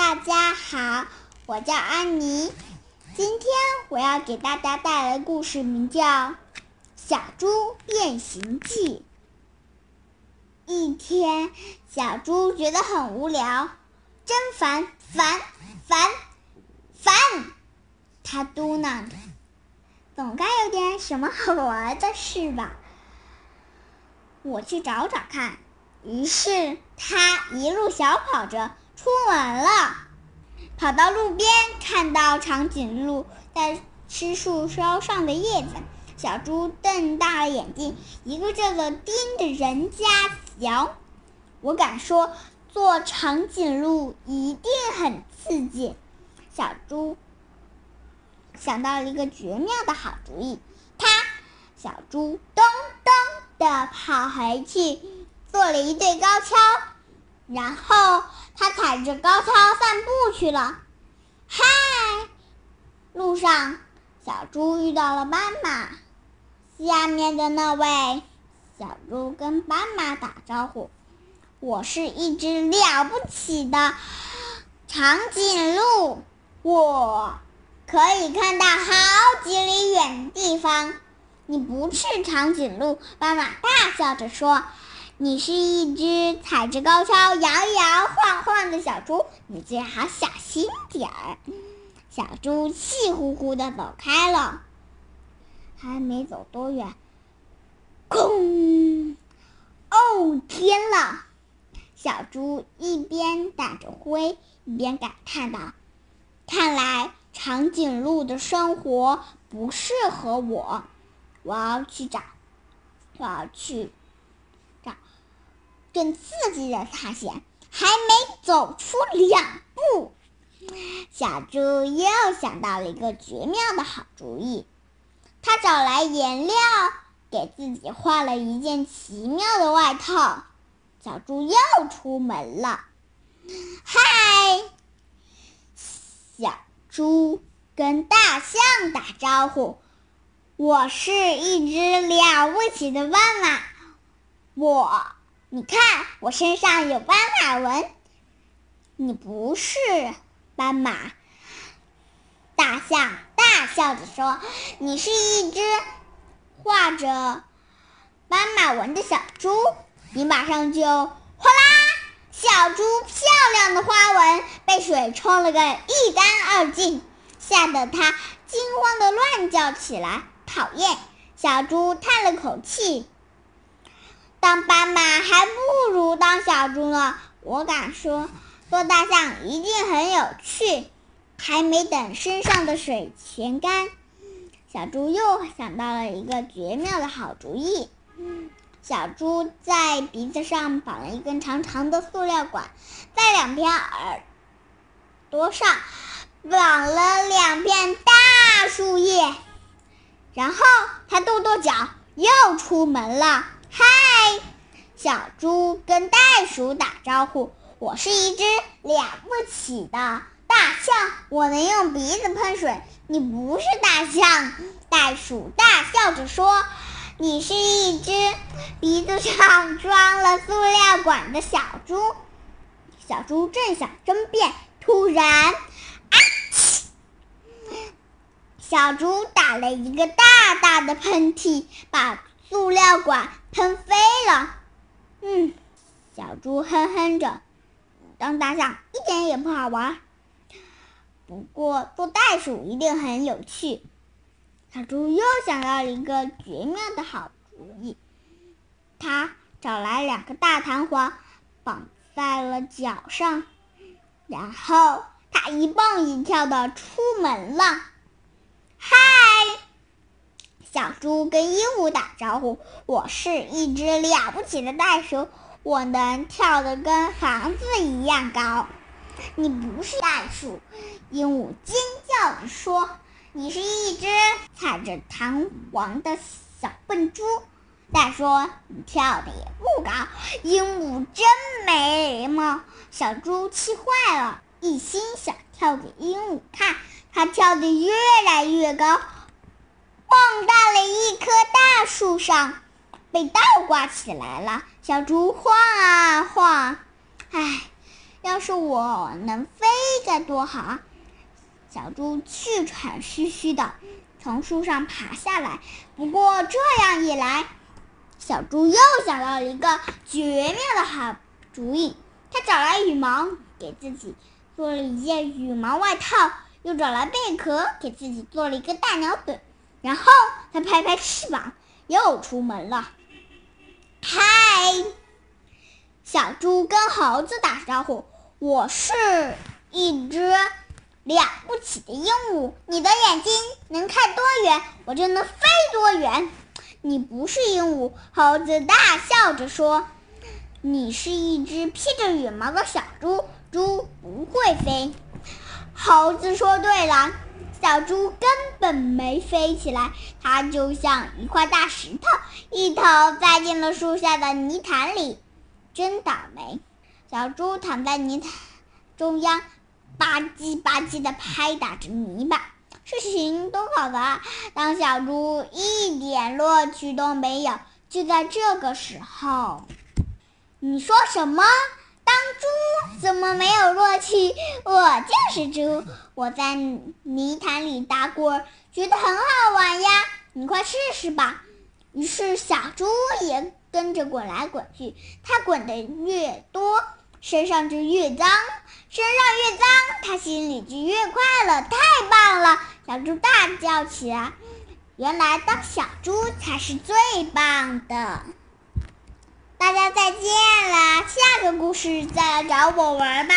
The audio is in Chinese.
大家好，我叫安妮。今天我要给大家带来的故事名叫《小猪变形记》。一天，小猪觉得很无聊，真烦烦烦烦，他嘟囔着：“总该有点什么好玩的事吧？”我去找找看。于是他一路小跑着出门了，跑到路边，看到长颈鹿在吃树梢上的叶子。小猪瞪大了眼睛，一个劲的盯着人家瞧。我敢说，做长颈鹿一定很刺激。小猪想到了一个绝妙的好主意，它，小猪咚咚的跑回去。做了一对高跷，然后他踩着高跷散步去了。嗨，路上小猪遇到了斑马。下面的那位，小猪跟斑马打招呼：“我是一只了不起的长颈鹿，我可以看到好几里远地方。”你不是长颈鹿，斑马大笑着说。你是一只踩着高跷摇摇晃晃的小猪，你最好小心点儿。小猪气呼呼的走开了，还没走多远，空！哦天了！小猪一边打着灰，一边感叹道：“看来长颈鹿的生活不适合我，我要去找，我要去。”找更刺激的探险还没走出两步，小猪又想到了一个绝妙的好主意。他找来颜料，给自己画了一件奇妙的外套。小猪又出门了。嗨，小猪跟大象打招呼：“我是一只了不起的斑马，我。”你看，我身上有斑马纹。你不是斑马。大象大笑着说：“你是一只画着斑马纹的小猪。”你马上就哗啦，小猪漂亮的花纹被水冲了个一干二净，吓得它惊慌的乱叫起来。讨厌！小猪叹了口气。当斑马还不如当小猪呢，我敢说，做大象一定很有趣。还没等身上的水全干，小猪又想到了一个绝妙的好主意。小猪在鼻子上绑了一根长长的塑料管，在两片耳朵上绑了两片大树叶，然后它跺跺脚，又出门了。小猪跟袋鼠打招呼：“我是一只了不起的大象，我能用鼻子喷水。”你不是大象，袋鼠大笑着说：“你是一只鼻子上装了塑料管的小猪。”小猪正想争辩，突然，啊！小猪打了一个大大的喷嚏，把。塑料管喷飞了，嗯，小猪哼哼着，当大象一点也不好玩。不过做袋鼠一定很有趣。小猪又想到一个绝妙的好主意，他找来两个大弹簧，绑在了脚上，然后他一蹦一跳的出门了。嗨！小猪跟鹦鹉打招呼：“我是一只了不起的袋鼠，我能跳得跟房子一样高。”你不是袋鼠，鹦鹉尖叫着说：“你是一只踩着弹簧的小笨猪。”再说：“你跳的也不高。”鹦鹉真没礼貌。小猪气坏了，一心想跳给鹦鹉看，它跳得越来越高。蹦到了一棵大树上，被倒挂起来了。小猪晃啊晃，唉，要是我能飞该多好啊！小猪气喘吁吁的从树上爬下来。不过这样一来，小猪又想到了一个绝妙的好主意。他找来羽毛，给自己做了一件羽毛外套，又找来贝壳，给自己做了一个大鸟嘴。然后他拍拍翅膀，又出门了。嗨，小猪跟猴子打招呼：“我是一只了不起的鹦鹉，你的眼睛能看多远，我就能飞多远。”你不是鹦鹉，猴子大笑着说：“你是一只披着羽毛的小猪，猪不会飞。”猴子说：“对了。”小猪根本没飞起来，它就像一块大石头，一头栽进了树下的泥潭里。真倒霉！小猪躺在泥潭中央，吧唧吧唧地拍打着泥巴。事情都搞砸，当小猪一点乐趣都没有。就在这个时候，你说什么？猪怎么没有乐趣？我就是猪，我在泥潭里打滚，觉得很好玩呀！你快试试吧。于是小猪也跟着滚来滚去，它滚得越多，身上就越脏，身上越脏，它心里就越快乐。太棒了！小猪大叫起来。原来当小猪才是最棒的。大家再见了，下个故事再来找我玩吧。